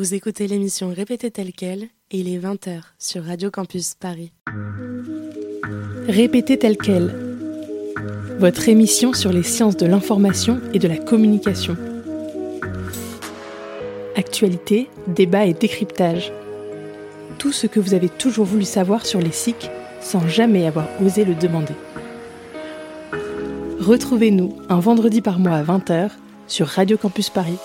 Vous écoutez l'émission Répétée telle quelle et il est 20h sur Radio Campus Paris. Répétée telle quelle. Votre émission sur les sciences de l'information et de la communication. Actualité, débat et décryptage. Tout ce que vous avez toujours voulu savoir sur les SIC sans jamais avoir osé le demander. Retrouvez-nous un vendredi par mois à 20h sur Radio Campus Paris.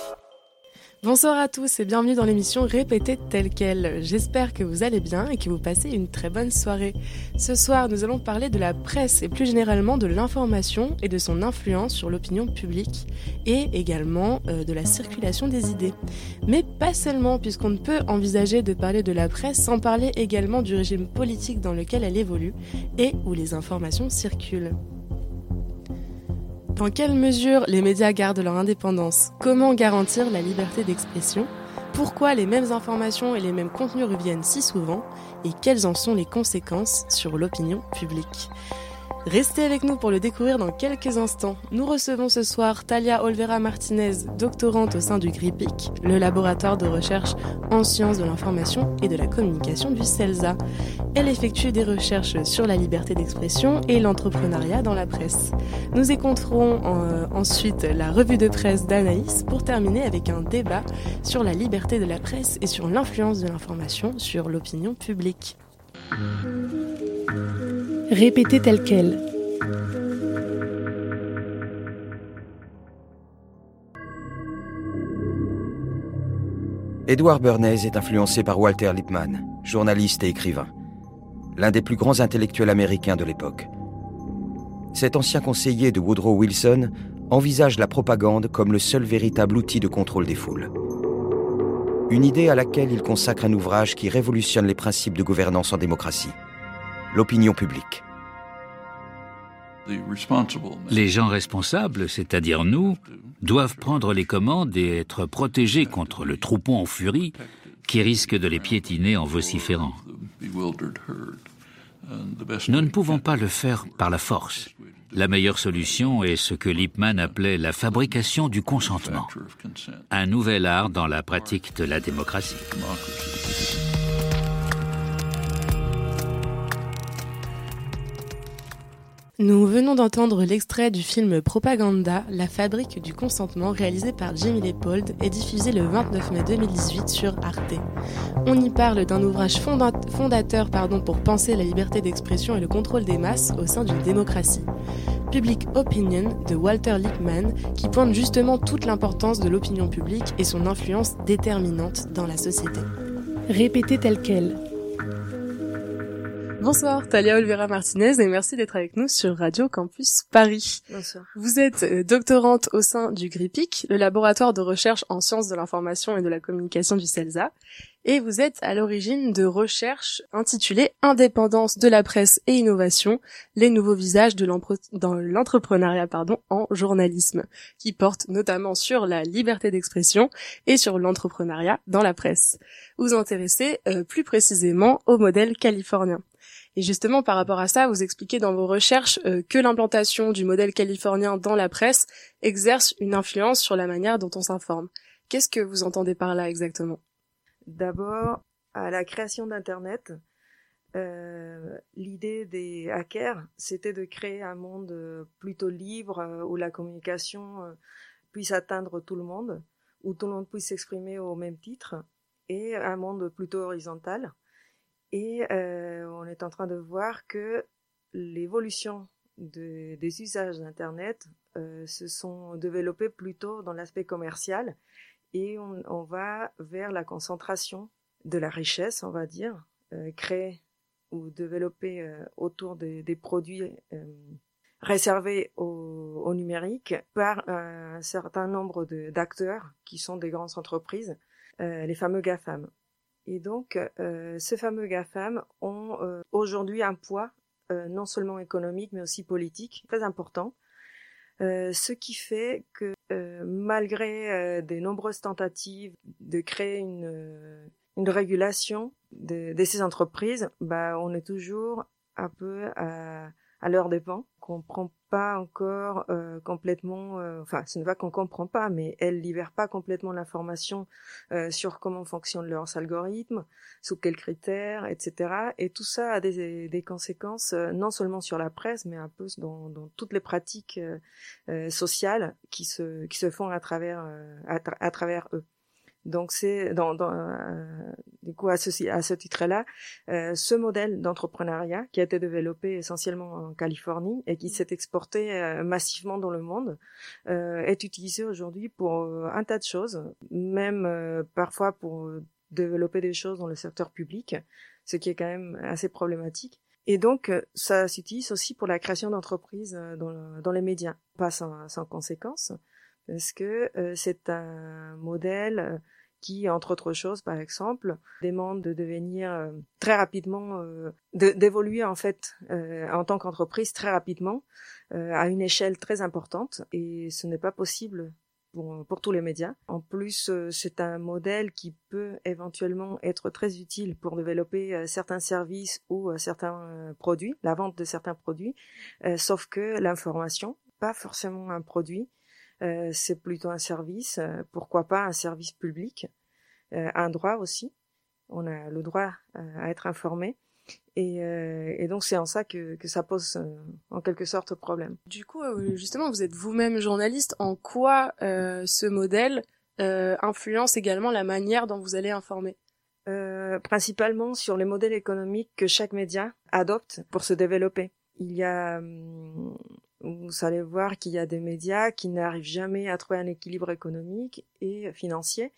Bonsoir à tous et bienvenue dans l'émission Répétée telle quelle. J'espère que vous allez bien et que vous passez une très bonne soirée. Ce soir, nous allons parler de la presse et plus généralement de l'information et de son influence sur l'opinion publique et également euh, de la circulation des idées. Mais pas seulement, puisqu'on ne peut envisager de parler de la presse sans parler également du régime politique dans lequel elle évolue et où les informations circulent. Dans quelle mesure les médias gardent leur indépendance? Comment garantir la liberté d'expression? Pourquoi les mêmes informations et les mêmes contenus reviennent si souvent? Et quelles en sont les conséquences sur l'opinion publique? Restez avec nous pour le découvrir dans quelques instants. Nous recevons ce soir Talia Olvera Martinez, doctorante au sein du GRIPIC, le laboratoire de recherche en sciences de l'information et de la communication du CELSA. Elle effectue des recherches sur la liberté d'expression et l'entrepreneuriat dans la presse. Nous écouterons euh, ensuite la revue de presse d'Anaïs pour terminer avec un débat sur la liberté de la presse et sur l'influence de l'information sur l'opinion publique. Répétez tel quel. Edward Bernays est influencé par Walter Lippmann, journaliste et écrivain, l'un des plus grands intellectuels américains de l'époque. Cet ancien conseiller de Woodrow Wilson envisage la propagande comme le seul véritable outil de contrôle des foules. Une idée à laquelle il consacre un ouvrage qui révolutionne les principes de gouvernance en démocratie l'opinion publique. Les gens responsables, c'est-à-dire nous, doivent prendre les commandes et être protégés contre le troupeau en furie qui risque de les piétiner en vociférant. Nous ne pouvons pas le faire par la force. La meilleure solution est ce que Lippmann appelait la fabrication du consentement, un nouvel art dans la pratique de la démocratie. Nous venons d'entendre l'extrait du film Propaganda, la fabrique du consentement, réalisé par Jamie Leopold et diffusé le 29 mai 2018 sur Arte. On y parle d'un ouvrage fondateur pardon, pour penser la liberté d'expression et le contrôle des masses au sein d'une démocratie. Public Opinion de Walter Lippmann, qui pointe justement toute l'importance de l'opinion publique et son influence déterminante dans la société. Répétez tel quel. Bonsoir, Talia Olvera Martinez et merci d'être avec nous sur Radio Campus Paris. Bonsoir. Vous êtes euh, doctorante au sein du GRIPIC, le laboratoire de recherche en sciences de l'information et de la communication du CELSA, et vous êtes à l'origine de recherches intitulées Indépendance de la presse et innovation, les nouveaux visages de l'entrepreneuriat pardon, en journalisme, qui portent notamment sur la liberté d'expression et sur l'entrepreneuriat dans la presse. Vous vous intéressez euh, plus précisément au modèle californien. Et justement, par rapport à ça, vous expliquez dans vos recherches euh, que l'implantation du modèle californien dans la presse exerce une influence sur la manière dont on s'informe. Qu'est-ce que vous entendez par là exactement? D'abord, à la création d'Internet, euh, l'idée des hackers, c'était de créer un monde euh, plutôt libre où la communication puisse atteindre tout le monde, où tout le monde puisse s'exprimer au même titre, et un monde plutôt horizontal. Et euh, on est en train de voir que l'évolution des usages d'Internet euh, se sont développés plutôt dans l'aspect commercial et on, va vers la concentration de la richesse, on va dire, euh, créée ou développée autour des, produits réservés au, numérique par un certain nombre d'acteurs qui sont des grandes entreprises, les fameux GAFAM. Et donc, euh, ce fameux GAFAM ont euh, aujourd'hui un poids euh, non seulement économique mais aussi politique très important. ce qui fait que malgré de nombreuses tentatives de créer une, une régulation de, de, ces entreprises, bah, on est toujours un peu à, à leur dépens, qu'on comprend pas encore euh, complètement, euh, enfin, ce n'est pas qu'on comprend pas, mais elles libèrent pas complètement l'information euh, sur comment fonctionnent leurs algorithmes, sous quels critères, etc. Et tout ça a des, des conséquences non seulement sur la presse, mais un peu dans, dans toutes les pratiques sociales qui se qui se font à travers à travers eux. Donc c'est dans, dans euh, du coup à ce, à ce titre-là, euh, ce modèle d'entrepreneuriat qui a été développé essentiellement en Californie et qui mmh. s'est exporté euh, massivement dans le monde euh, est utilisé aujourd'hui pour un tas de choses, même parfois pour développer des choses dans le secteur public, ce qui est quand même assez problématique. Et donc, ça s'utilise aussi pour la création d'entreprises dans, dans les médias, pas sans, sans conséquence, parce que c'est un modèle qui, entre autres choses, par exemple, demande de devenir euh, très rapidement, euh, d'évoluer en fait euh, en tant qu'entreprise très rapidement à une échelle très importante, et ce n'est pas possible pour, pour, tous les médias. En plus, c'est un modèle qui peut éventuellement être très utile pour développer certains services ou certains produits, la vente de certains produits, sauf que l'information, pas forcément un produit, euh, c'est plutôt un service, euh, pourquoi pas un service public, euh, un droit aussi. On a le droit à être informé. Et, et, donc c'est en ça que, que ça pose en quelque sorte problème. Du coup, justement, vous êtes vous-même journaliste. En quoi ce modèle influence également la manière dont vous allez informer? Principalement sur les modèles économiques que chaque média adopte pour se développer. Il y a hum, vous allez voir qu'il y a des médias qui n'arrivent jamais à trouver un équilibre économique et financier,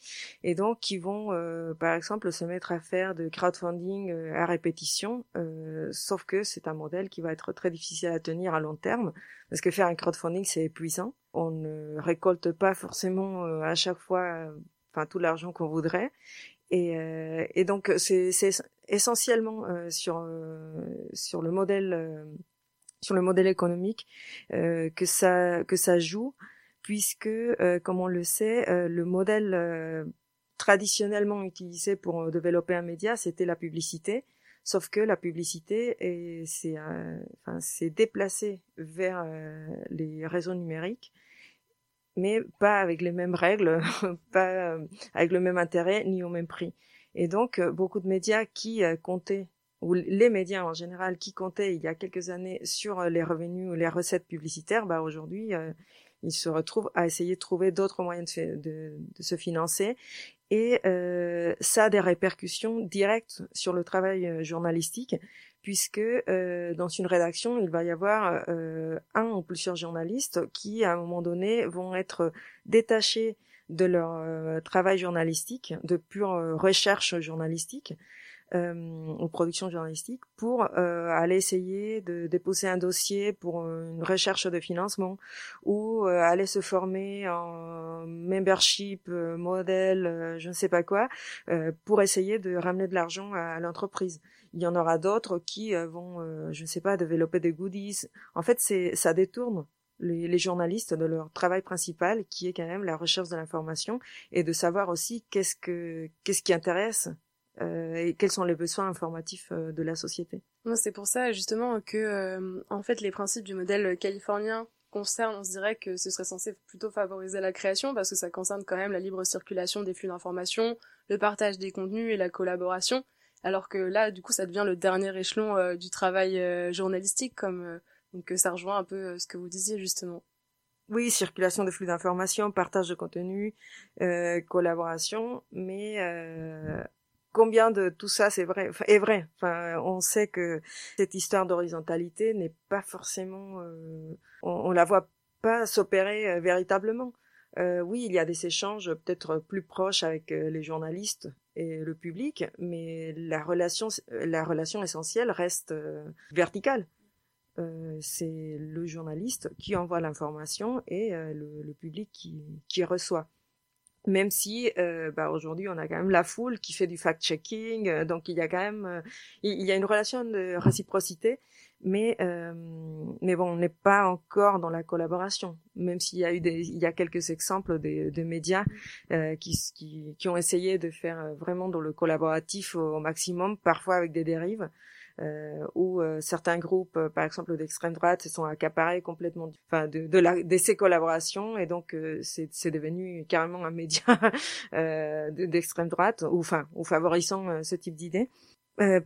et donc qui vont, euh, par exemple, se mettre à faire de crowdfunding euh, à répétition, euh, sauf que c'est un modèle qui va être très difficile à tenir à long terme, parce que faire un crowdfunding, c'est épuisant. On ne récolte pas forcément à chaque fois enfin tout l'argent qu'on voudrait, et, et donc c'est essentiellement sur sur le modèle sur le modèle économique euh, que ça que ça joue puisque euh, comme on le sait euh, le modèle euh, traditionnellement utilisé pour développer un média c'était la publicité. Sauf que la publicité c'est enfin c'est déplacé vers les réseaux numériques mais pas avec les mêmes règles pas avec le même intérêt ni au même prix. Et donc beaucoup de médias qui comptaient ou les médias en général qui comptaient il y a quelques années sur euh, les revenus ou les recettes publicitaires, bah aujourd'hui euh, ils se retrouvent à essayer de trouver d'autres moyens de, de, de, se financer. Et euh, ça a des répercussions directes sur le travail euh, journalistique puisque euh, dans une rédaction il va y avoir euh, un ou plusieurs journalistes qui à un moment donné vont être détachés de leur travail journalistique, de pure recherche journalistique, euh, aux productions journalistiques pour euh, aller essayer de déposer un dossier pour une recherche de financement ou euh, aller se former en membership, euh, modèle, euh, je ne sais pas quoi, pour essayer de ramener de l'argent à, l'entreprise. Il y en aura d'autres qui vont, je ne sais pas, développer des goodies. En fait, c'est ça détourne les, les, journalistes de leur travail principal, qui est quand même la recherche de l'information et de savoir aussi qu'est-ce que qu'est-ce qui intéresse euh, et quels sont les besoins informatifs euh, de la société? C'est pour ça justement que euh, en fait les principes du modèle californien concernent, on se dirait que ce serait censé plutôt favoriser la création parce que ça concerne quand même la libre circulation des flux d'informations, le partage des contenus et la collaboration, alors que là du coup ça devient le dernier échelon du travail journalistique comme donc ça rejoint un peu ce que vous disiez justement. Oui, circulation de flux d'informations, partage de contenu, euh, collaboration, mais euh, combien de tout ça c'est vrai est vrai. On sait que cette histoire d'horizontalité n'est pas forcément, euh, on, on, la voit pas s'opérer euh, véritablement. Euh, oui, il y a des échanges peut-être plus proches avec les journalistes et le public, mais la relation, la relation essentielle reste verticale. c'est le journaliste qui envoie l'information et le, public qui reçoit même si euh, bah, aujourd'hui on a quand même la foule qui fait du fact-checking, euh, donc il y a quand même euh, il, y a une relation de réciprocité, mais euh, mais bon on n'est pas encore dans la collaboration, même s'il y a eu des il y a quelques exemples de, de médias qui, qui, qui ont essayé de faire vraiment dans le collaboratif au, maximum, parfois avec des dérives. Euh, où euh, certains groupes, par exemple d'extrême droite, se sont accaparés complètement, enfin de, de, la, de ces collaborations, et donc c'est devenu carrément un média d'extrême droite, ou enfin, ou favorisant ce type d'idées.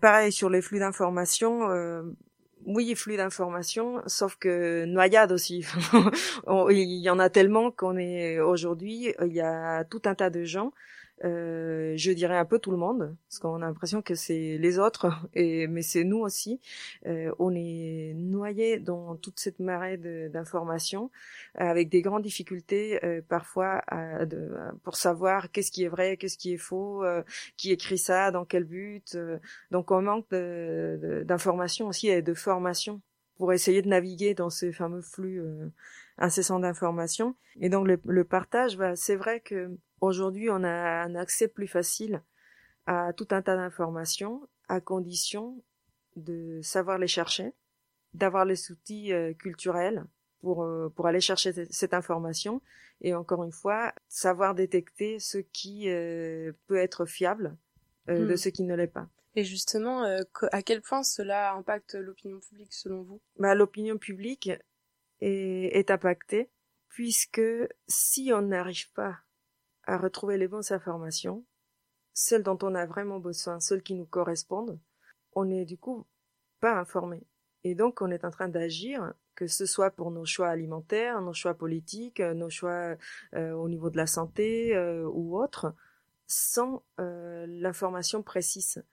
pareil sur les flux d'informations oui, flux d'informations, sauf que noyade aussi. il y en a tellement qu'on est aujourd'hui, il y a tout un tas de gens euh, je dirais un peu tout le monde, parce qu'on a l'impression que c'est les autres, et mais c'est nous aussi. Euh, on est noyé dans toute cette marée d'informations, avec des grandes difficultés euh, parfois de, pour savoir qu'est-ce qui est vrai, qu'est-ce qui est faux, euh, qui écrit ça, dans quel but. Euh. donc on manque d'informations aussi et de formation pour essayer de naviguer dans ces fameux flux incessants d'informations. Et donc le, le partage, bah, c'est vrai que Aujourd'hui, on a un accès plus facile à tout un tas d'informations, à condition de savoir les chercher, d'avoir les outils euh, culturels pour, euh, pour aller chercher cette information et encore une fois, savoir détecter ce qui euh, peut être fiable de hmm. ce qui ne l'est pas. Et justement, à quel point cela impacte l'opinion publique selon vous? Bah, L'opinion publique est, est impactée puisque si on n'arrive pas à retrouver les bonnes informations, celles dont on a vraiment besoin, celles qui nous correspondent, on est du coup pas informé. Et donc on est en train d'agir, que ce soit pour nos choix alimentaires, nos choix politiques, nos choix euh, au niveau de la santé euh, ou autre, sans euh, l'information précise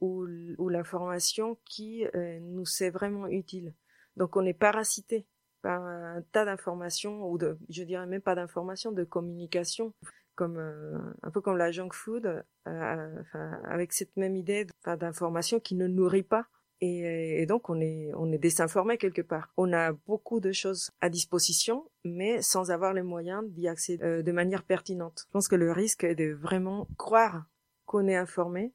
ou, ou l'information qui nous est vraiment utile. Donc on est parasité un tas d'informations ou de, je dirais même pas d'informations, de communication comme euh, un peu comme la junk food, euh, avec cette même idée d'information qui ne nourrit pas. Et, donc on est on est désinformé quelque part. On a beaucoup de choses à disposition, mais sans avoir les moyens d'y accéder euh, de manière pertinente. Je pense que le risque est de vraiment croire qu'on est informé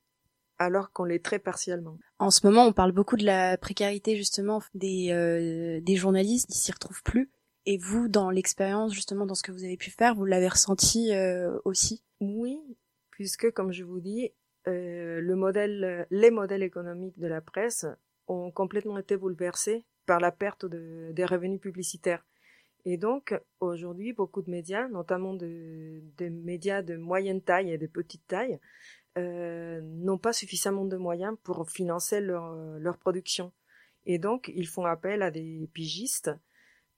alors qu'on l'est très partiellement. En ce moment, on parle beaucoup de la précarité justement des des journalistes qui s'y retrouvent plus et vous, dans l'expérience, justement, dans ce que vous avez pu faire, vous l'avez ressenti euh, aussi? Oui, puisque, comme je vous dis, euh, le modèle, les modèles économiques de la presse ont complètement été bouleversés par la perte de, des revenus publicitaires. Et donc, aujourd'hui, beaucoup de médias, notamment de, des médias de moyenne taille et de petite taille, euh, n'ont pas suffisamment de moyens pour financer leur, leur production. Et donc, ils font appel à des pigistes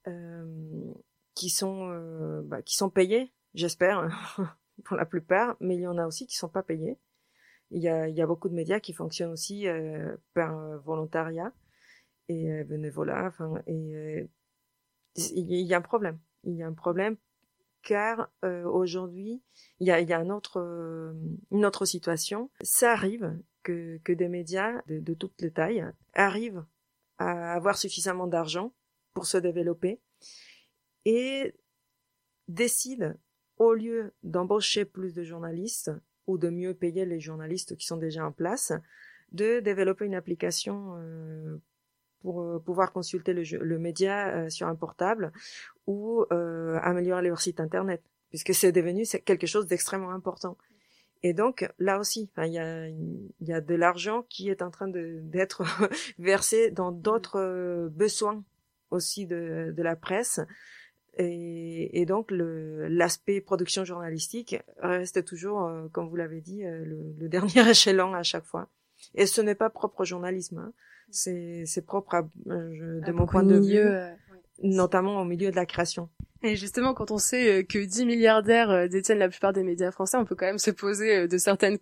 euh, qui sont euh, bah, qui sont payés, j'espère, pour la plupart, mais il y en a aussi qui sont pas payés. Il y a, il y a beaucoup de médias qui fonctionnent aussi euh, par volontariat et bénévolat. Enfin, et il y a un problème. Il y a un problème car aujourd'hui, il y a, autre, une autre situation. Ça arrive que, des médias de, toutes les tailles arrivent à avoir suffisamment d'argent pour se développer et décide, au lieu d'embaucher plus de journalistes ou de mieux payer les journalistes qui sont déjà en place, de développer une application euh, pour euh, pouvoir consulter le, le média euh, sur un portable ou améliorer leur site internet, puisque c'est devenu quelque chose d'extrêmement important. Et donc là aussi, il y a, y a de l'argent qui est en train d'être versé dans d'autres besoins aussi de, de la presse. Et, et, donc l'aspect production journalistique reste toujours, euh, comme vous l'avez dit, euh, le, le, dernier échelon à chaque fois. Et ce n'est pas propre au journalisme, hein. C'est propre à, euh, de mon point de vue, notamment au milieu de la création. Et justement, quand on sait que 10 milliardaires détiennent la plupart des médias français, on peut quand même se poser de certaines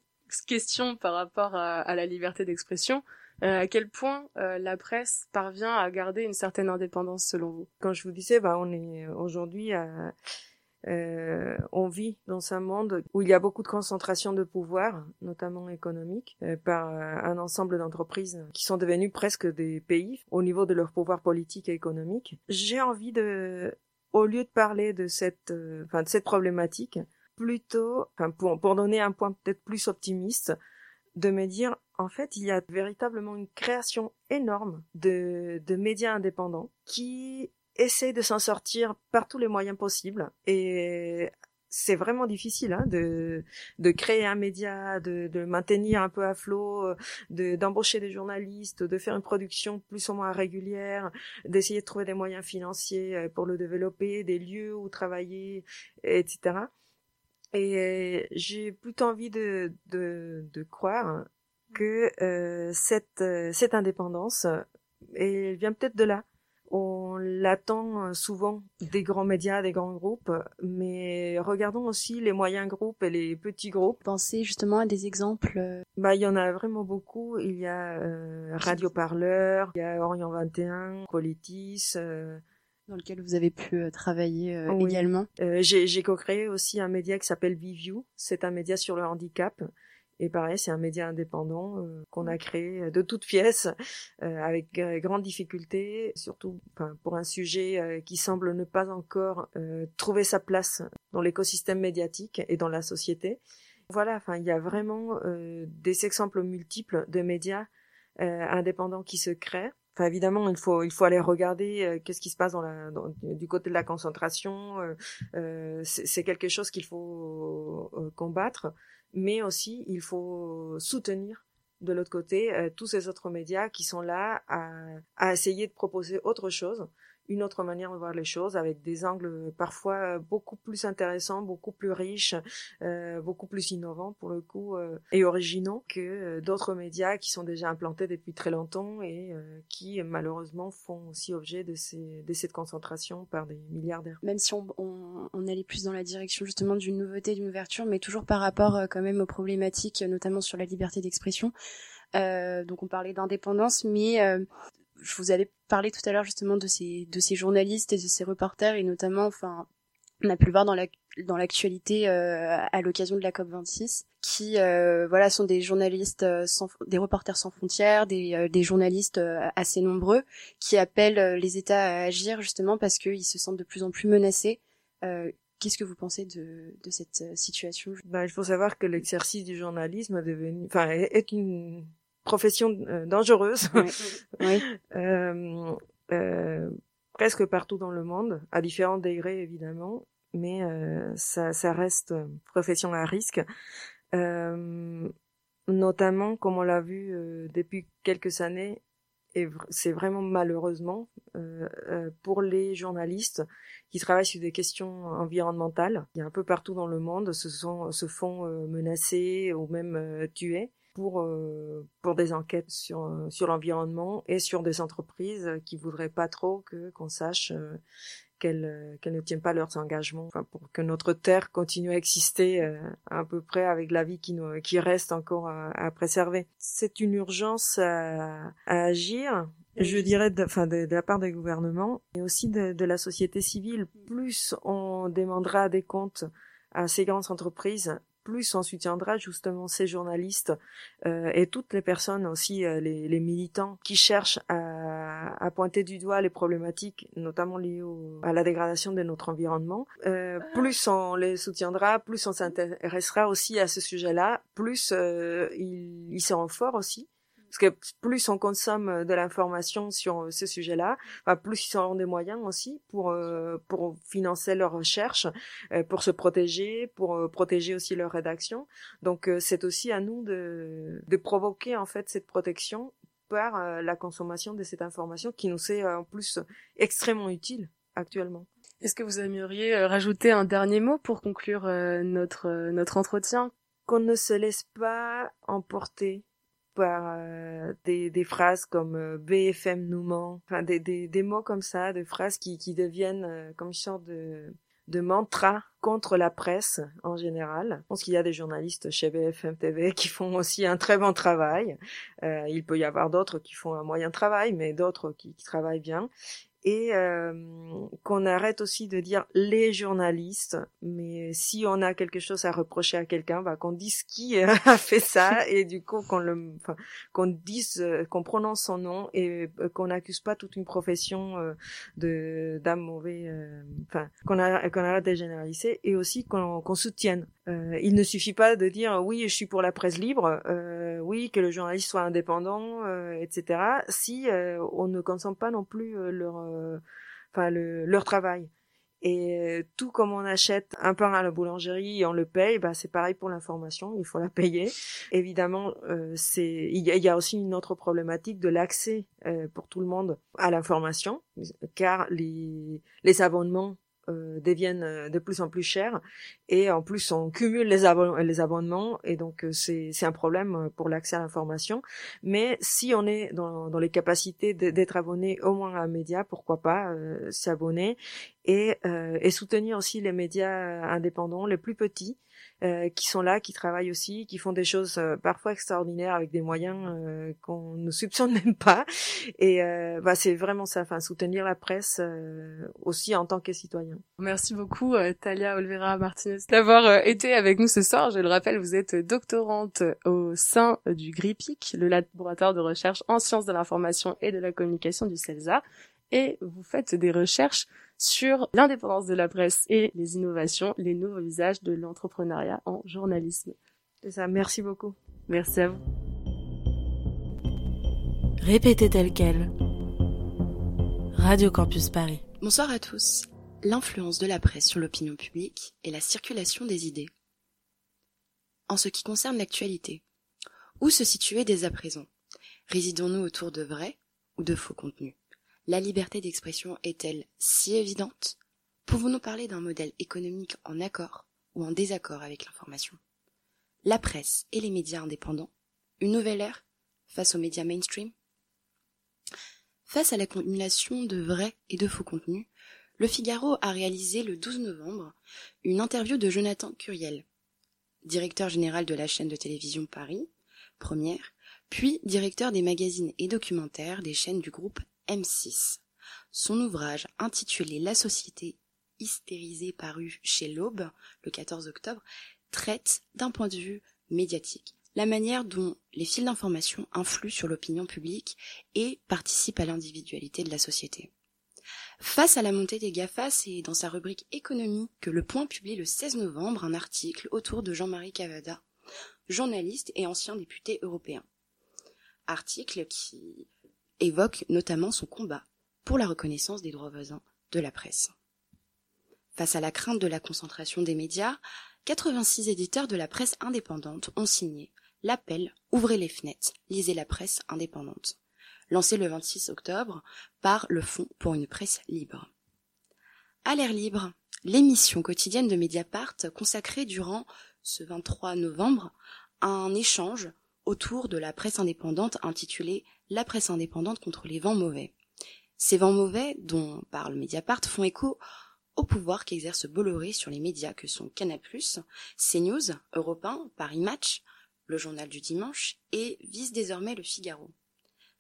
questions par rapport à, à la liberté d'expression. Euh, à quel point euh, la presse parvient à garder une certaine indépendance selon vous? Quand je vous disais, bah, on est aujourd'hui euh, on vit dans un monde où il y a beaucoup de concentration de pouvoir, notamment économique, par un ensemble d'entreprises qui sont devenues presque des pays au niveau de leur pouvoir politique et économique. J'ai envie de, au lieu de parler de cette, enfin, de cette problématique, plutôt, enfin, pour, pour donner un point peut-être plus optimiste, de me dire en fait, il y a véritablement une création énorme de, de médias indépendants qui essaient de s'en sortir par tous les moyens possibles et c'est vraiment difficile hein, de, de créer un média, de, de maintenir un peu à flot, euh, de, d'embaucher des journalistes, de faire une production plus ou moins régulière, d'essayer de trouver des moyens financiers euh, pour le développer, des lieux où travailler, etc. Et j'ai plutôt envie de, de, de croire que euh, cette, cette indépendance, elle vient peut-être de là on l'attend euh, souvent des grands médias, des grands groupes, mais regardons aussi les moyens groupes et les petits groupes. Pensez justement à des exemples. Euh, bah, il y en a vraiment beaucoup. Il y a euh, Radio Parleur, il y a Orient 21, Politis. dans lequel vous avez pu travailler également. J'ai co-créé aussi un média qui s'appelle Viview. C'est un média sur le handicap et pareil, c'est un média indépendant euh, qu'on a créé de toutes pièces, euh, avec euh, grande difficulté, surtout pour un sujet qui semble ne pas encore trouver sa place dans l'écosystème médiatique et dans la société. Voilà, enfin, il y a vraiment des exemples multiples de médias indépendants qui se créent. Enfin, évidemment, il faut il faut aller regarder qu'est-ce qui se passe dans la du côté de la concentration. c'est quelque chose qu'il faut combattre mais aussi il faut soutenir de l'autre côté euh, tous ces autres médias qui sont là à, à essayer de proposer autre chose une autre manière de voir les choses avec des angles parfois beaucoup plus intéressants, beaucoup plus riches, euh, beaucoup plus innovants pour le coup euh, et originaux que euh, d'autres médias qui sont déjà implantés depuis très longtemps et qui malheureusement font aussi objet de, ces, de cette concentration par des milliardaires. Même si on, on, allait plus dans la direction justement d'une nouveauté, d'une ouverture, mais toujours par rapport quand même aux problématiques, notamment sur la liberté d'expression. donc on parlait d'indépendance, mais je vous avais parlé tout à l'heure justement de ces de ces journalistes et de ces reporters et notamment enfin on a pu le voir dans la dans l'actualité euh, à l'occasion de la COP 26 qui euh, voilà sont des journalistes euh, sans des reporters sans frontières des des journalistes assez nombreux qui appellent les États à agir justement parce qu'ils se sentent de plus en plus menacés. Qu'est-ce que vous pensez de, de cette situation? Ben, Il faut savoir que l'exercice du journalisme devenu, enfin, est une profession euh, dangereuse, oui. euh, euh, presque partout dans le monde, à différents degrés évidemment, mais euh, ça, ça, reste profession à risque, euh, notamment comme on l'a vu depuis quelques années, et c'est vraiment malheureusement pour les journalistes qui travaillent sur des questions environnementales. Il y a un peu partout dans le monde, se, sont, se font menacer ou même tuer pour euh, pour des enquêtes sur euh, sur l'environnement et sur des entreprises qui voudraient pas trop que qu'on sache euh, qu'elles qu'elles ne tiennent pas leurs engagements. Pour que notre terre continue à exister à peu près avec la vie qui nous qui reste encore à, à préserver. C'est une urgence à, à, agir je dirais de, enfin de, de, la part des gouvernements et aussi de, de la société civile. Plus on demandera des comptes à ces grandes entreprises plus on soutiendra justement ces journalistes euh, et toutes les personnes aussi, euh, les, les, militants qui cherchent à, à, pointer du doigt les problématiques, notamment liées au, à la dégradation de notre environnement. Euh, plus on les soutiendra, plus on s'intéressera aussi à ce sujet-là, plus euh, ils, ils seront forts aussi parce que plus on consomme euh, de l'information sur euh, ce sujet-là, plus ils auront des moyens aussi pour euh, pour financer leurs recherches, pour se protéger, pour protéger aussi leur rédaction. Donc c'est aussi à nous de de provoquer en fait cette protection par la consommation de cette information qui nous est en plus extrêmement utile actuellement. Est-ce que vous aimeriez rajouter un dernier mot pour conclure notre notre entretien? Qu'on ne se laisse pas emporter par euh, des, des, phrases comme euh, BFM nous ment, enfin des, des, des, mots comme ça, des phrases qui, qui deviennent euh, comme une sorte de, de mantra contre la presse en général. Je pense qu'il y a des journalistes chez BFM TV qui font aussi un très bon travail. il peut y avoir d'autres qui font un moyen travail, mais d'autres qui, qui travaillent bien et euh, qu'on arrête aussi de dire les journalistes, mais si on a quelque chose à reprocher à quelqu'un, bah, qu'on dise qui a fait ça et du coup qu'on le, enfin, qu'on dise, euh, qu'on prononce son nom et euh, qu'on n'accuse pas toute une profession de d'âme mauvais, enfin qu'on qu'on arrête de généraliser et aussi qu'on qu'on soutienne. il ne suffit pas de dire oui je suis pour la presse libre, oui que le journaliste soit indépendant, etc. Si on ne consomme pas non plus leur euh, enfin le, leur travail. Et tout comme on achète un pain à la boulangerie et on le paye, bah c'est pareil pour l'information, il faut la payer. Évidemment, euh, c'est il y, a aussi une autre problématique de l'accès euh, pour tout le monde à l'information, car les les abonnements euh, deviennent euh, de plus en plus chers et en plus on cumule les, abonnements. Et donc euh, c'est un problème pour l'accès à l'information. Mais si on est dans, dans les capacités d'être abonné au moins à un média, pourquoi pas s'abonner et, et soutenir aussi les médias indépendants, les plus petits, euh, qui sont là, qui travaillent aussi, qui font des choses euh, parfois extraordinaires avec des moyens euh, qu'on ne soupçonne même pas. Et bah, c'est vraiment ça, enfin soutenir la presse aussi en tant que citoyen. Merci beaucoup Talia Olvera Martinez d'avoir été avec nous ce soir. Je le rappelle, vous êtes doctorante au sein du GRIPIC, le laboratoire de recherche en sciences de l'information et de la communication du CELSA, et vous faites des recherches sur l'indépendance de la presse et les innovations, les nouveaux usages de l'entrepreneuriat en journalisme. C'est ça, merci beaucoup. Merci à vous. Répétez tel quel. Radio Campus Paris. Bonsoir à tous. L'influence de la presse sur l'opinion publique et la circulation des idées. En ce qui concerne l'actualité, où se situer dès à présent? Résidons-nous autour de vrais ou de faux contenus? La liberté d'expression est-elle si évidente? Pouvons-nous parler d'un modèle économique en accord ou en désaccord avec l'information? La presse et les médias indépendants Une nouvelle ère face aux médias mainstream? Face à l'accumulation de vrais et de faux contenus, Le Figaro a réalisé le 12 novembre une interview de Jonathan Curiel, directeur général de la chaîne de télévision Paris, première, puis directeur des magazines et documentaires des chaînes du groupe M6. Son ouvrage intitulé La société hystérisée paru chez l'Aube le 14 octobre traite d'un point de vue médiatique la manière dont les fils d'information influent sur l'opinion publique et participent à l'individualité de la société. Face à la montée des GAFA, c'est dans sa rubrique économie que Le Point publie le 16 novembre un article autour de Jean-Marie Cavada, journaliste et ancien député européen. Article qui évoque notamment son combat pour la reconnaissance des droits voisins de la presse. Face à la crainte de la concentration des médias, 86 éditeurs de la presse indépendante ont signé l'appel Ouvrez les fenêtres, lisez la presse indépendante, lancé le 26 octobre par le Fonds pour une presse libre. À l'air libre, l'émission quotidienne de Mediapart consacrée durant ce 23 novembre à un échange autour de la presse indépendante intitulée La presse indépendante contre les vents mauvais. Ces vents mauvais, dont parle Mediapart, font écho au pouvoir qu'exerce Bolloré sur les médias que sont Canal+, CNews, Europe 1, Paris Match, le journal du dimanche et vise désormais le Figaro.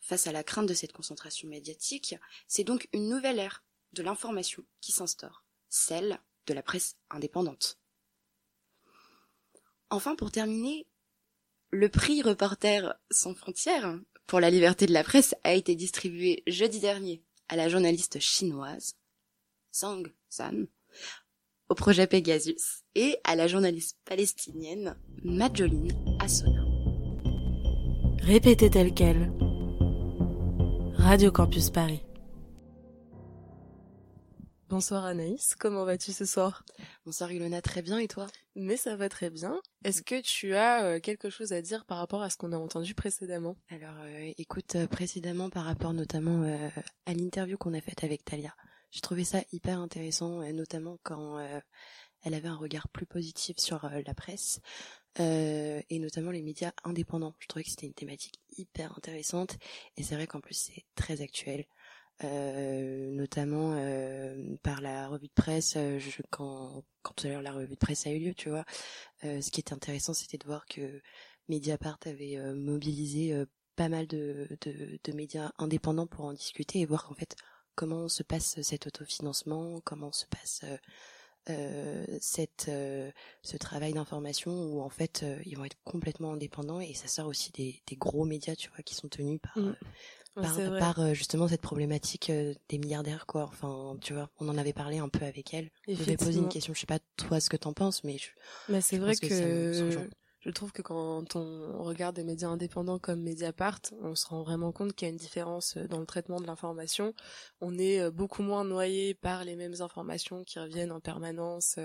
Face à la crainte de cette concentration médiatique, c'est donc une nouvelle ère de l'information qui s'instaure, celle de la presse indépendante. Enfin, pour terminer, le prix Reporter sans frontières pour la liberté de la presse a été distribué jeudi dernier à la journaliste chinoise Zhang San, au projet Pegasus et à la journaliste palestinienne Majoline Assona. Répétez tel quel. Radio Campus Paris. Bonsoir Anaïs, comment vas-tu ce soir? Bonsoir Ilona, très bien et toi? Mais ça va très bien. Est-ce que tu as euh, quelque chose à dire par rapport à ce qu'on a entendu précédemment? Alors euh, écoute, euh, précédemment par rapport notamment à l'interview qu'on a faite avec Talia, j'ai trouvé ça hyper intéressant, notamment quand elle avait un regard plus positif sur la presse. et notamment les médias indépendants. Je trouvais que c'était une thématique hyper intéressante et c'est vrai qu'en plus c'est très actuel. Euh, notamment euh, par la revue de presse. Euh, je, quand, quand tout à l'heure la revue de presse a eu lieu, tu vois, ce qui était intéressant, c'était de voir que Mediapart avait mobilisé pas mal de, de, de, médias indépendants pour en discuter et voir en fait comment se passe cet autofinancement, comment se passe euh, cette, ce travail d'information où en fait ils vont être complètement indépendants et ça sort aussi des, des gros médias tu vois qui sont tenus par mmh par, euh, justement cette problématique euh, des milliardaires quoi enfin tu vois on en avait parlé un peu avec elle je vais poser une question je sais pas toi ce que t'en penses mais mais c'est vrai que, je trouve que quand on regarde des médias indépendants comme Mediapart, on se rend vraiment compte qu'il y a une différence dans le traitement de l'information. On est beaucoup moins noyé par les mêmes informations qui reviennent en permanence.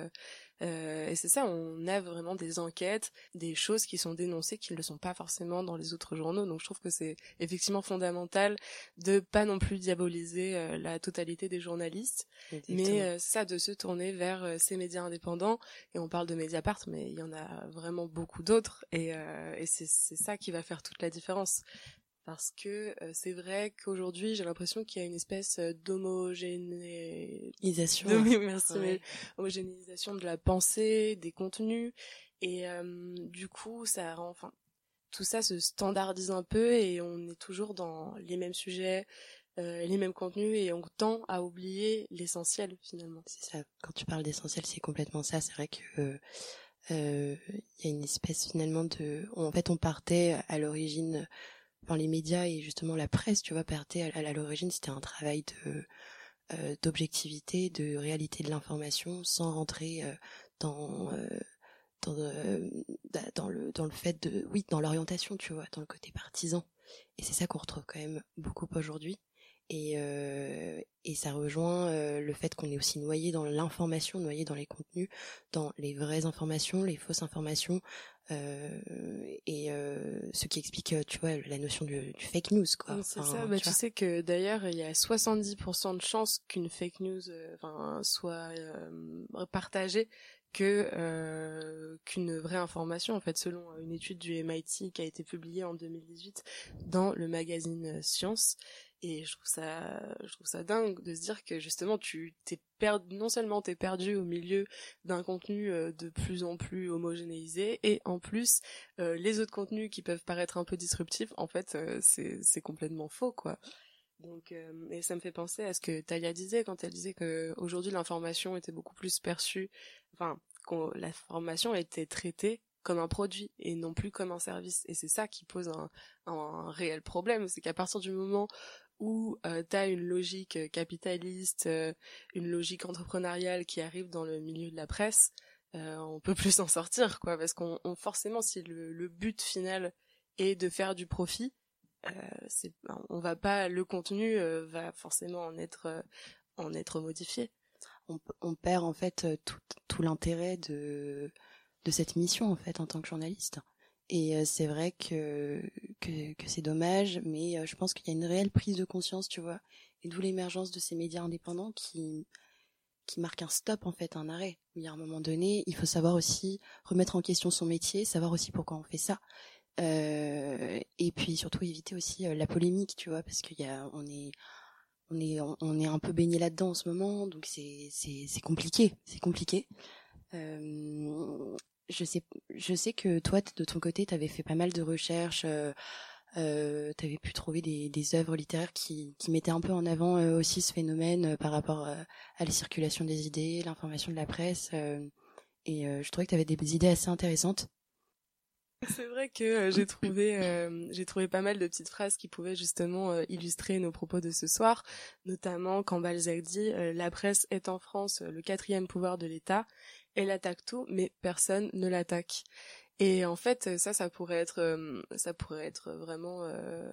Euh, et c'est ça, on a vraiment des enquêtes, des choses qui sont dénoncées qui ne le sont pas forcément dans les autres journaux. Donc je trouve que c'est effectivement fondamental de pas non plus diaboliser euh, la totalité des journalistes, mais euh, ça de se tourner vers ces médias indépendants. Et on parle de Mediapart, mais il y en a vraiment beaucoup d'autres. Et, et c'est ça qui va faire toute la différence parce que euh, c'est vrai qu'aujourd'hui j'ai l'impression qu'il y a une espèce euh, d'homogénéisation homogénéisation de la pensée des contenus et euh, du coup ça rend enfin tout ça se standardise un peu et on est toujours dans les mêmes sujets les mêmes contenus et on tend à oublier l'essentiel finalement. C'est ça. Quand tu parles d'essentiel, c'est complètement ça. C'est vrai que il y a une espèce finalement de. En fait, on partait à l'origine enfin les médias et justement la presse, tu vois, partait à, l'origine, c'était un travail de euh, d'objectivité, de réalité de l'information, sans rentrer euh, dans euh, dans, dans le dans le fait de oui dans l'orientation tu vois dans le côté partisan. Et c'est ça qu'on retrouve quand même beaucoup aujourd'hui. Et et ça rejoint le fait qu'on est aussi noyé dans l'information noyé dans les contenus dans les vraies informations les fausses informations euh, et euh, ce qui explique, euh, tu vois, la notion du, du fake news, quoi. C'est ça. Bah, tu, sais que d'ailleurs, il y a 70% de chances qu'une fake news, enfin, soit partagée que euh, qu'une vraie information en fait selon une étude du MIT qui a été publiée en 2018 dans le magazine Science et je trouve ça je trouve ça dingue de se dire que justement tu t'es perdu non seulement t'es perdu au milieu d'un contenu euh, de plus en plus homogénéisé et en plus euh, les autres contenus qui peuvent paraître un peu disruptifs en fait euh, c'est complètement faux quoi donc et ça me fait penser à ce que Talia disait quand elle disait que aujourd'hui l'information était beaucoup plus perçue enfin quand l'information était traitée comme un produit et non plus comme un service. Et c'est ça qui pose un, un réel problème, c'est qu'à partir du moment où euh, tu as une logique euh, capitaliste, euh, une logique entrepreneuriale qui arrive dans le milieu de la presse, euh, on peut plus s'en sortir, quoi, parce qu'on forcément, si le, but final est de faire du profit, euh, c'est, on va pas, le contenu va forcément en être, en être modifié. On, on perd en fait tout, tout l'intérêt de de cette mission en fait en tant que journaliste. Et euh, c'est vrai que, que, c'est dommage, mais euh, je pense qu'il y a une réelle prise de conscience, tu vois, et d'où l'émergence de ces médias indépendants qui qui marquent un stop en fait, un arrêt. Il y a un moment donné, il faut savoir aussi remettre en question son métier, savoir aussi pourquoi on fait ça, euh, et puis surtout éviter aussi la polémique, tu vois, parce qu'il y on est on on est un peu baigné là-dedans en ce moment, donc c'est c'est compliqué, c'est compliqué. Je sais, je sais que toi, de ton côté, tu avais fait pas mal de recherches. Euh, euh, tu avais pu trouver des, œuvres littéraires qui, qui mettaient un peu en avant euh, aussi ce phénomène euh, par rapport à la circulation des idées, l'information de la presse. et je trouvais que tu avais des idées assez intéressantes. C'est vrai que j'ai trouvé j'ai trouvé pas mal de petites phrases qui pouvaient justement illustrer nos propos de ce soir, notamment quand Balzac dit la presse est en France le quatrième pouvoir de l'État elle attaque tout, mais personne ne l'attaque. Et en fait, ça, ça pourrait être, euh, ça pourrait être vraiment, euh,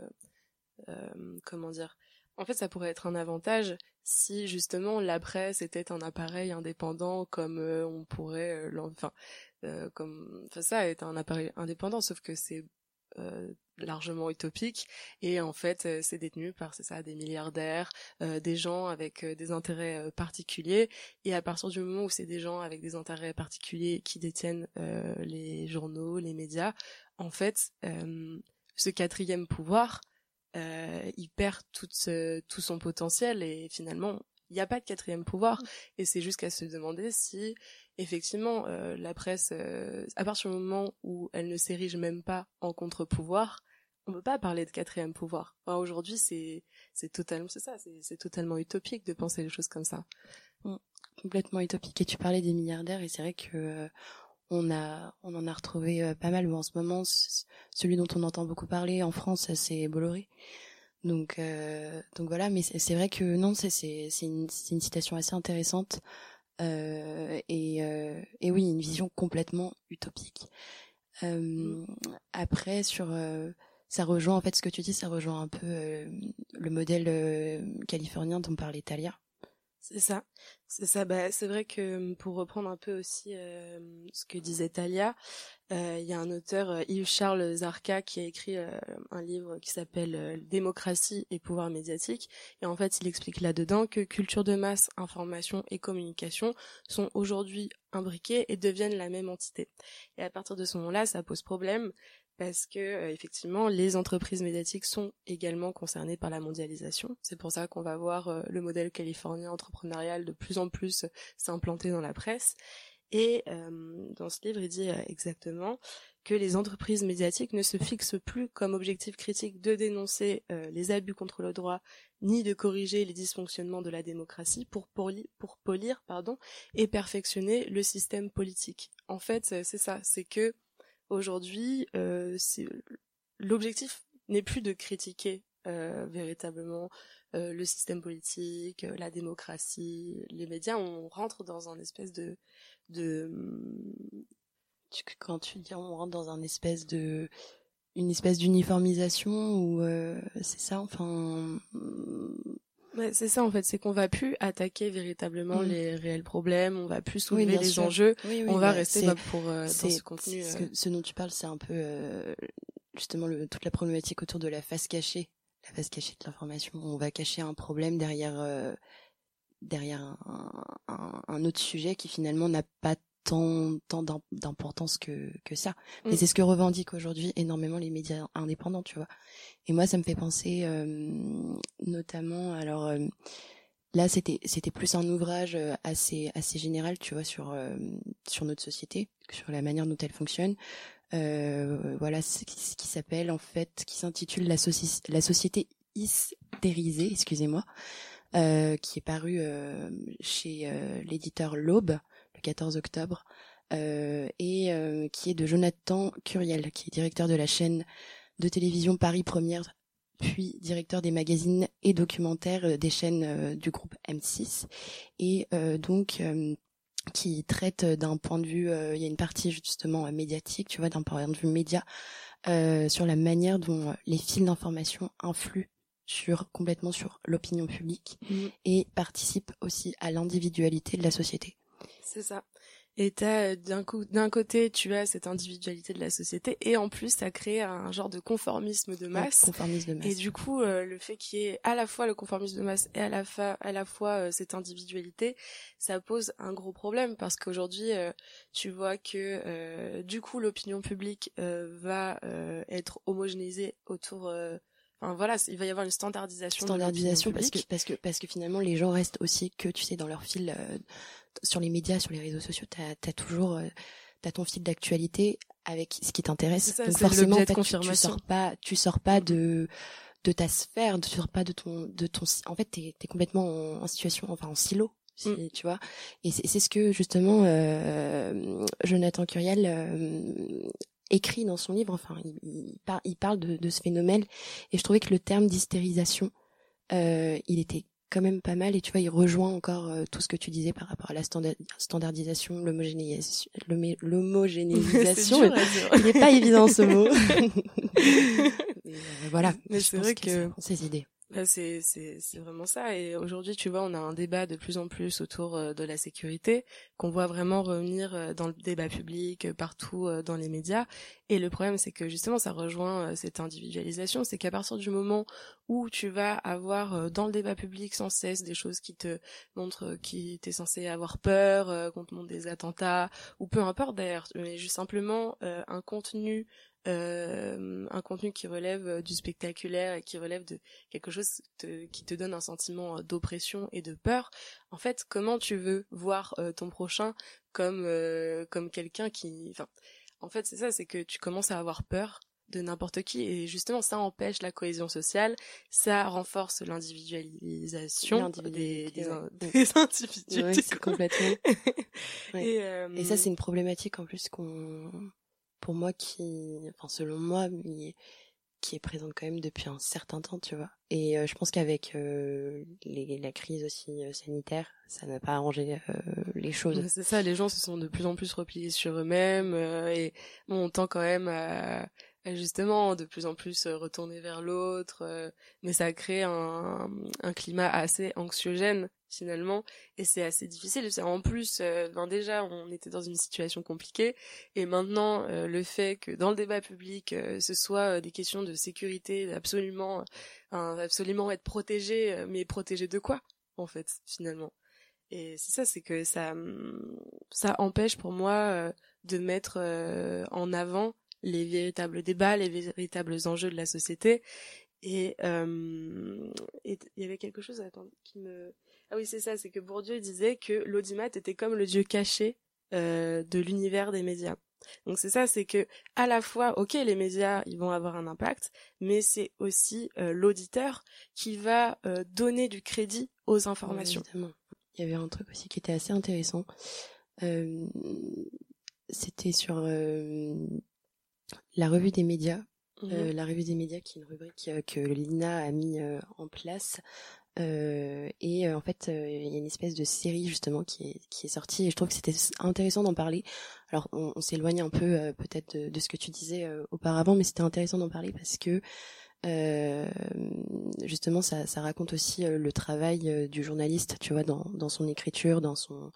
euh, comment dire En fait, ça pourrait être un avantage si justement la presse était un appareil indépendant, comme on pourrait, enfin, comme, enfin, ça est un appareil indépendant, sauf que c'est largement utopique. Et en fait euh, c'est détenu par c'est ça des milliardaires euh, des gens avec euh, des intérêts particuliers. Et à partir du moment où c'est des gens avec des intérêts particuliers qui détiennent les journaux les médias en fait ce quatrième pouvoir il perd tout tout son potentiel. Et finalement il n'y a pas de quatrième pouvoir. Mmh. et c'est jusqu'à se demander si effectivement la presse à partir du moment où elle ne s'érige même pas en contre-pouvoir on peut pas parler de quatrième pouvoir. Aujourd'hui, c'est totalement c'est ça, c'est totalement utopique de penser les choses comme ça. Mm. Complètement utopique. Et tu parlais des milliardaires et c'est vrai que euh, on a on en a retrouvé euh, pas mal. en ce moment, celui dont on entend beaucoup parler en France, c'est Bolloré. Donc euh, donc voilà. Mais c'est vrai que non, c'est une citation assez intéressante. Et et oui, une vision complètement utopique. Euh, après, sur ça rejoint en fait ce que tu dis, ça rejoint un peu le modèle californien dont parlait Talia. C'est ça, c'est ça. Bah, c'est vrai que pour reprendre un peu aussi ce que disait Talia, il y a un auteur Yves Charles Zarka qui a écrit un livre qui s'appelle Démocratie et pouvoir médiatique. Et en fait, il explique là-dedans que culture de masse, information et communication sont aujourd'hui imbriqués et deviennent la même entité. Et à partir de ce moment-là, ça pose problème parce que euh, effectivement les entreprises médiatiques sont également concernées par la mondialisation. C'est pour ça qu'on va voir euh, le modèle californien entrepreneurial de plus en plus s'implanter dans la presse. Et euh, dans ce livre, il dit exactement que les entreprises médiatiques ne se fixent plus comme objectif critique de dénoncer les abus contre le droit ni de corriger les dysfonctionnements de la démocratie pour, pour polir pardon, et perfectionner le système politique. En fait, c'est ça, c'est que aujourd'hui, euh, l'objectif n'est plus de critiquer euh, véritablement euh, le système politique, la démocratie, les médias. On rentre dans un espèce de, de quand tu dis on rentre dans un espèce de une espèce d'uniformisation ou c'est ça enfin c'est ça en fait, c'est qu'on va plus attaquer véritablement mm. les réels problèmes, on va plus soulever les enjeux, on va rester bah, pour euh, dans ce contenu. Euh. Ce, dont tu parles, c'est un peu euh, justement le, toute la problématique autour de la face cachée, la face cachée de l'information. On va cacher un problème derrière derrière un, un, autre sujet qui finalement n'a pas tant, tant d'importance que, que ça. Mais mm. c'est ce que revendiquent aujourd'hui énormément les médias indépendants, tu vois. Et moi, ça me fait penser euh, notamment, alors euh, là, c'était c'était plus un ouvrage euh, assez assez général, tu vois, sur sur notre société, sur la manière dont elle fonctionne. voilà, ce qui, qui s'appelle en fait, qui s'intitule la, la société hystérisée, excusez-moi, qui est paru chez l'éditeur L'Aube 14 octobre, euh, et euh, qui est de Jonathan Curiel, qui est directeur de la chaîne de télévision Paris Première, puis directeur des magazines et documentaires euh, des chaînes du groupe M6, et donc qui traite d'un point de vue, il y a une partie justement médiatique, tu vois, d'un point de vue média, sur la manière dont les fils d'information influent sur complètement sur l'opinion publique mmh. et participent aussi à l'individualité de la société. C'est ça. Et t'as d'un coup, d'un côté, tu as cette individualité de la société, et en plus, ça crée un genre de conformisme de masse. conformisme de masse. Et du coup, euh, le fait qu'il y ait à la fois le conformisme de masse et à la, fois, à la fois euh, cette individualité, ça pose un gros problème parce qu'aujourd'hui, euh, tu vois que du coup, l'opinion publique va être homogénéisée autour voilà, il va y avoir une standardisation. Standardisation parce que parce que parce que finalement les gens restent aussi que tu sais dans leur fil euh, sur les médias, sur les réseaux sociaux, t'as as toujours euh, t'as ton fil d'actualité avec ce qui t'intéresse. Donc forcément, en fait, tu, sors pas, tu sors pas de de ta sphère, tu sors pas de ton de ton. En fait, t'es es complètement en, situation, enfin en silo. Mm. tu vois et c'est ce que justement euh, Jonathan Curiel euh, écrit dans son livre. Enfin, il, il, parle de, de, ce phénomène et je trouvais que le terme d'hystérisation, euh, il était quand même pas mal et tu vois, il rejoint encore euh, tout ce que tu disais par rapport à la standardisation, l'homogénéisation. L'homogénéisation, il n'est pas évident ce mot. Euh, voilà. Mais c'est vrai que, que ces idées. Bah, c'est c'est c'est vraiment ça et aujourd'hui tu vois on a un débat de plus en plus autour euh, de la sécurité qu'on voit vraiment revenir euh, dans le débat public euh, partout dans les médias et le problème c'est que justement ça rejoint cette individualisation c'est qu'à partir du moment où tu vas avoir dans le débat public sans cesse des choses qui te montrent qui t'es censé avoir peur qu'on te montre des attentats ou peu importe d'ailleurs mais juste simplement un contenu euh, un contenu qui relève euh, du spectaculaire et qui relève de quelque chose qui te donne un sentiment euh, d'oppression et de peur, en fait, comment tu veux voir ton prochain comme comme quelqu'un qui, enfin, en fait, c'est ça, c'est que tu commences à avoir peur de n'importe qui et justement ça empêche la cohésion sociale, ça renforce l'individualisation des, des, individus. Ouais, complètement. Et, et, ça c'est une problématique en plus qu'on pour moi qui, enfin selon moi, qui est présente quand même depuis un certain temps, tu vois. Et je pense qu'avec la crise aussi sanitaire, ça n'a pas arrangé les choses. C'est ça, les gens se sont de plus en plus repliés sur eux-mêmes et bon, on tend quand même à justement de plus en plus euh, retourner vers l'autre euh, mais ça crée un, un, climat assez anxiogène finalement et c'est assez difficile en plus euh, ben déjà on était dans une situation compliquée et maintenant le fait que dans le débat public ce soit des questions de sécurité absolument absolument être protégé mais protégé de quoi en fait finalement? Et c'est ça c'est que ça ça empêche pour moi de mettre en avant les véritables débats, les véritables enjeux de la société. Et euh, il y avait quelque chose qui me... Ah oui, c'est ça, c'est que Bourdieu disait que l'audimat était comme le dieu caché euh, de l'univers des médias. Donc c'est ça, c'est que à la fois, ok, les médias, ils vont avoir un impact, mais c'est aussi euh, l'auditeur qui va euh, donner du crédit aux informations. Il y avait un truc aussi qui était assez intéressant. Euh, c'était sur la revue des médias, mmh euh, la revue des médias qui est une rubrique que l'INA a mis en place. Et en fait, il y a une espèce de série justement qui est, qui est sortie et je trouve que c'était intéressant d'en parler. Alors, on, s'éloigne un peu peut-être de, ce que tu disais auparavant, mais c'était intéressant d'en parler parce que justement, ça, ça raconte aussi le travail du journaliste, tu vois, dans, dans son écriture, dans son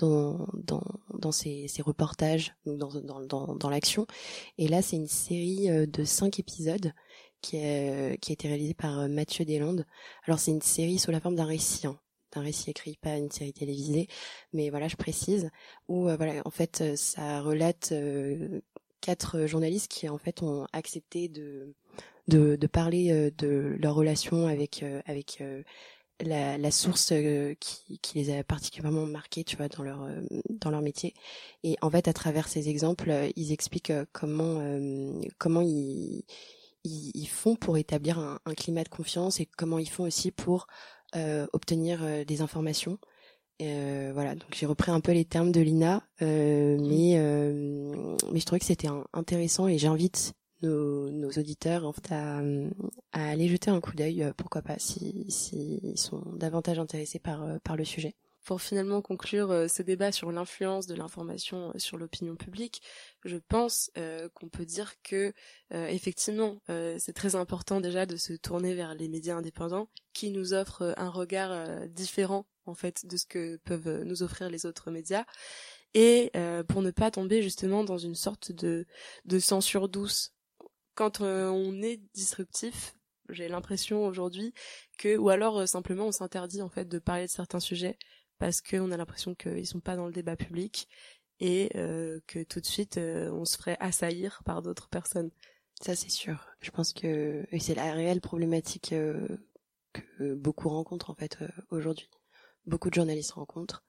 dans, dans, dans ses, ses reportages, dans, dans, dans, dans l'action. Et là, c'est une série euh, de cinq épisodes qui, est, qui a été réalisée par euh, Mathieu Deslandes. Alors, c'est une série sous la forme d'un récit, hein, d'un récit écrit, pas une série télévisée. Mais voilà, je précise, où euh, voilà, en fait, ça relate quatre journalistes qui en fait ont accepté de de, parler de leur relation avec avec la, source euh, qui, les a particulièrement marqués, tu vois, dans leur euh, dans leur métier. Et en fait, à travers ces exemples, euh, ils expliquent comment comment ils, ils, font pour établir un, un, climat de confiance et comment ils font aussi pour obtenir des informations. voilà, donc j'ai repris un peu les termes de Lina, mais mais je trouvais que c'était intéressant et j'invite nos, nos auditeurs en fait, à, à, aller jeter un coup d'œil, euh, pourquoi pas, s'ils si, sont davantage intéressés par, euh, par le sujet. Pour finalement conclure euh, ce débat sur l'influence de l'information sur l'opinion publique, je pense qu'on peut dire que effectivement c'est très important déjà de se tourner vers les médias indépendants qui nous offrent un regard différent en fait de ce que peuvent nous offrir les autres médias. Et pour ne pas tomber justement dans une sorte de, de censure douce. Quand euh, on est disruptif, j'ai l'impression aujourd'hui que, ou alors euh, simplement on s'interdit en fait de parler de certains sujets parce qu'on a l'impression qu'ils sont pas dans le débat public et euh, que tout de suite on se ferait assaillir par d'autres personnes. Ça c'est sûr. Je pense que c'est la réelle problématique que beaucoup rencontrent en fait aujourd'hui. Beaucoup de journalistes rencontrent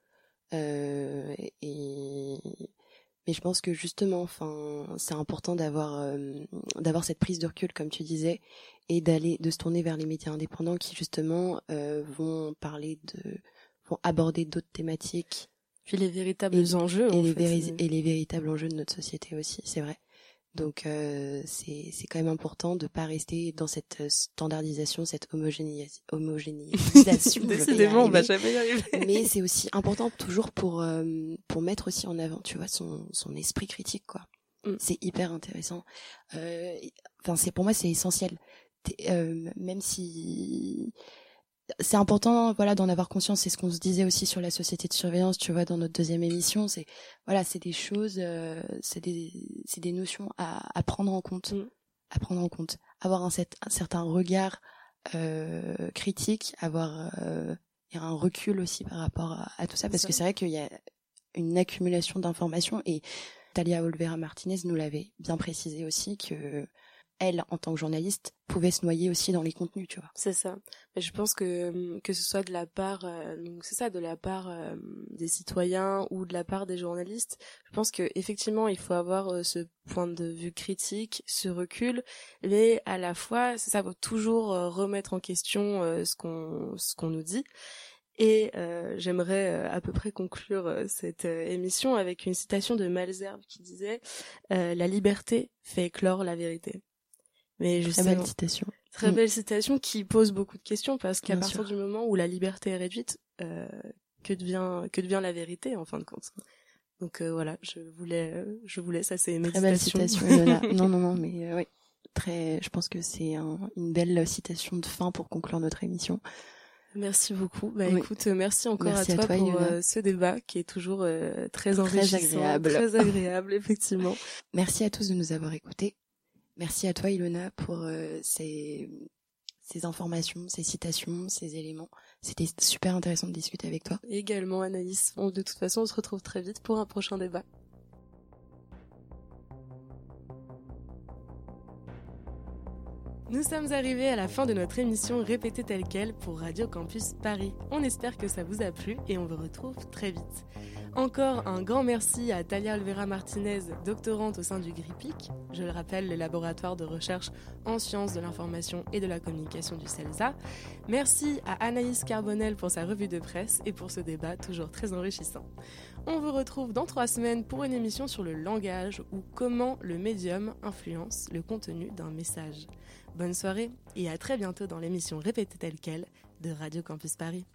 mais je pense que justement, enfin, c'est important d'avoir euh, d'avoir cette prise de recul, comme tu disais, et d'aller de se tourner vers les médias indépendants qui justement euh, vont parler de, aborder d'autres thématiques. Puis les véritables enjeux. Et les, et les véritables enjeux de notre société aussi, c'est vrai. Donc euh, c'est quand même important de pas rester dans cette euh, standardisation, cette homogénéisation. homogénéisation Décidément, on va jamais y arriver. Mais c'est aussi important toujours pour euh, pour mettre aussi en avant, tu vois, son son esprit critique quoi. Mm. C'est hyper intéressant. Euh, enfin, c'est pour moi c'est essentiel. même si c'est important voilà d'en avoir conscience. C'est ce qu'on se disait aussi sur la société de surveillance tu vois dans notre deuxième émission. C'est voilà c'est des choses euh, c'est des c'est des notions à, à prendre en compte. Mm. à prendre en compte. Avoir un, un certain regard euh, critique avoir euh, un recul aussi par rapport à, tout ça. Parce que c'est vrai qu'il y a une accumulation d'informations. Et Talia Olvera Martinez nous l'avait bien précisé aussi que elle, en tant que journaliste, pouvait se noyer aussi dans les contenus, tu vois. C'est ça. Je pense que hum, que ce soit de la part, euh, donc c'est ça, de la part euh, des citoyens ou de la part des journalistes, je pense que effectivement il faut avoir euh, ce point de vue critique, ce recul, mais à la fois, c'est ça, faut toujours remettre en question ce qu'on ce qu'on nous dit. Et j'aimerais à peu près conclure cette émission avec une citation de Malzerbe qui disait La liberté fait éclore la vérité ». Mais Très belle citation. Très mm. belle citation qui pose beaucoup de questions parce qu'à partir du moment où la liberté est réduite, euh, que devient que devient la vérité en fin de compte. Donc euh, voilà, je voulais je ça c'est une Très belle citation non non non mais euh, oui, très je pense que c'est une belle citation de fin pour conclure notre émission. Merci beaucoup. Bah écoute, merci encore à, toi pour euh, ce débat qui est toujours euh, très enrichissant, très agréable. Très agréable, effectivement. Merci à tous de nous avoir écoutés. Merci à toi Ilona pour euh, ces, ces informations, ces citations, ces éléments. C'était super intéressant de discuter avec toi. Également Anaïs. de toute façon, on se retrouve très vite pour un prochain débat. Nous sommes arrivés à la fin de notre émission répétée telle quelle pour Radio Campus Paris. On espère que ça vous a plu et on vous retrouve très vite. Encore un grand merci à Talia Alvera Martinez, doctorante au sein du GRIPIC, je le rappelle, le laboratoire de recherche en sciences de l'information et de la communication du CELSA. Merci à Anaïs Carbonel pour sa revue de presse et pour ce débat toujours très enrichissant. On vous retrouve dans trois semaines pour une émission sur le langage ou comment le médium influence le contenu d'un message. Bonne soirée et à très bientôt dans l'émission Répétée telle quelle de Radio Campus Paris.